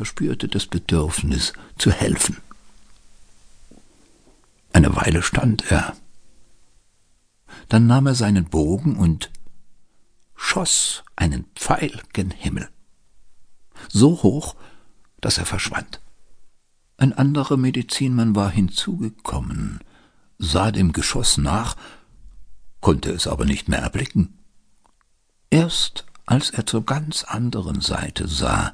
verspürte das Bedürfnis zu helfen. Eine Weile stand er. Dann nahm er seinen Bogen und schoss einen Pfeil gen Himmel. So hoch, dass er verschwand. Ein anderer Medizinmann war hinzugekommen, sah dem Geschoss nach, konnte es aber nicht mehr erblicken. Erst als er zur ganz anderen Seite sah,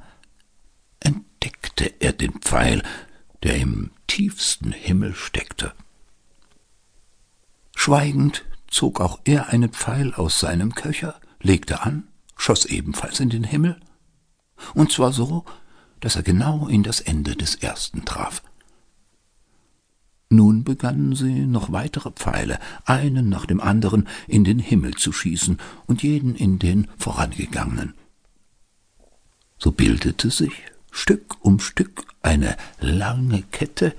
entdeckte er den Pfeil, der im tiefsten Himmel steckte. Schweigend zog auch er einen Pfeil aus seinem Köcher, legte an, schoss ebenfalls in den Himmel, und zwar so, dass er genau in das Ende des ersten traf. Nun begannen sie, noch weitere Pfeile, einen nach dem anderen, in den Himmel zu schießen und jeden in den vorangegangenen. So bildete sich Stück um Stück eine lange Kette,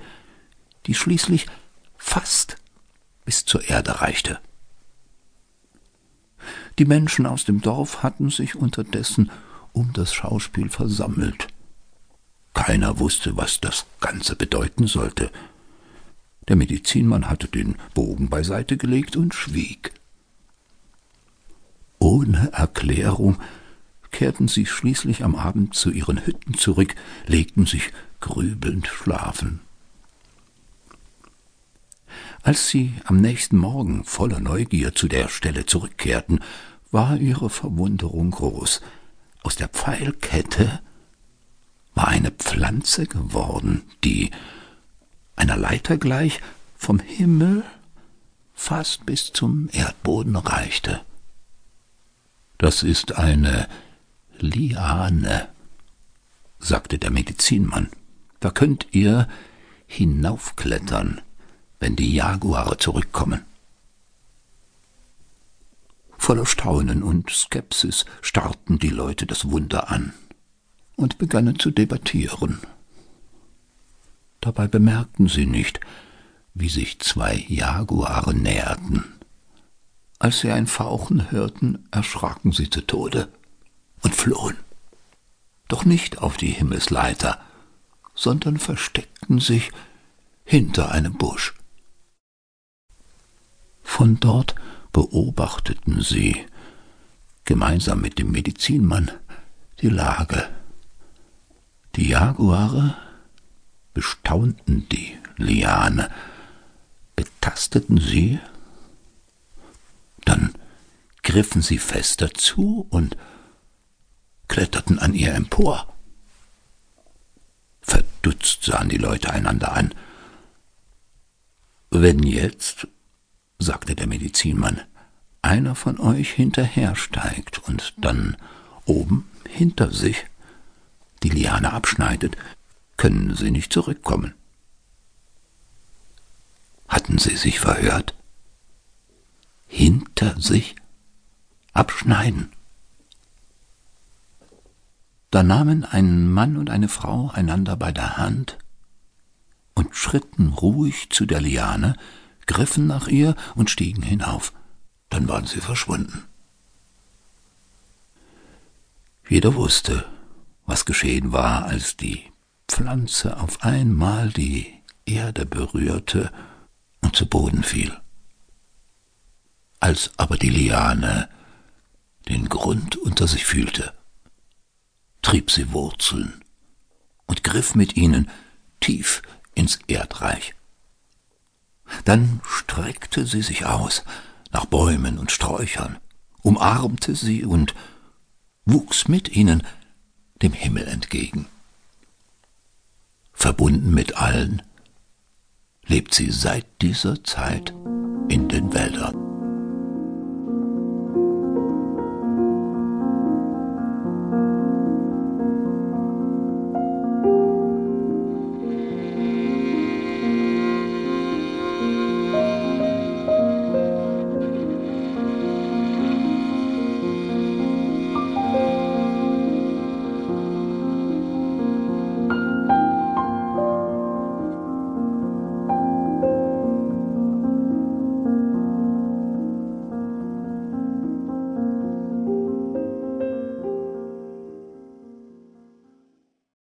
die schließlich fast bis zur Erde reichte. Die Menschen aus dem Dorf hatten sich unterdessen um das Schauspiel versammelt. Keiner wusste, was das Ganze bedeuten sollte. Der Medizinmann hatte den Bogen beiseite gelegt und schwieg. Ohne Erklärung kehrten sie schließlich am Abend zu ihren Hütten zurück, legten sich grübelnd schlafen. Als sie am nächsten Morgen voller Neugier zu der Stelle zurückkehrten, war ihre Verwunderung groß. Aus der Pfeilkette war eine Pflanze geworden, die einer Leiter gleich vom Himmel fast bis zum Erdboden reichte. Das ist eine Liane, sagte der Medizinmann. Da könnt ihr hinaufklettern, wenn die Jaguare zurückkommen. Voller Staunen und Skepsis starrten die Leute das Wunder an und begannen zu debattieren. Dabei bemerkten sie nicht, wie sich zwei Jaguare näherten. Als sie ein Fauchen hörten, erschraken sie zu Tode und flohen. Doch nicht auf die Himmelsleiter, sondern versteckten sich hinter einem Busch. Von dort beobachteten sie, gemeinsam mit dem Medizinmann, die Lage. Die Jaguare bestaunten die Liane, betasteten sie, dann griffen sie fester zu und kletterten an ihr empor. Verdutzt sahen die Leute einander an. Wenn jetzt, sagte der Medizinmann, einer von euch hinterhersteigt und dann oben hinter sich die Liane abschneidet, können sie nicht zurückkommen. Hatten sie sich verhört? Hinter sich abschneiden. Da nahmen ein Mann und eine Frau einander bei der Hand und schritten ruhig zu der Liane, griffen nach ihr und stiegen hinauf. Dann waren sie verschwunden. Jeder wusste, was geschehen war, als die Pflanze auf einmal die Erde berührte und zu Boden fiel. Als aber die Liane den Grund unter sich fühlte, trieb sie Wurzeln und griff mit ihnen tief ins Erdreich. Dann streckte sie sich aus nach Bäumen und Sträuchern, umarmte sie und wuchs mit ihnen dem Himmel entgegen. Verbunden mit allen, lebt sie seit dieser Zeit in den Wäldern.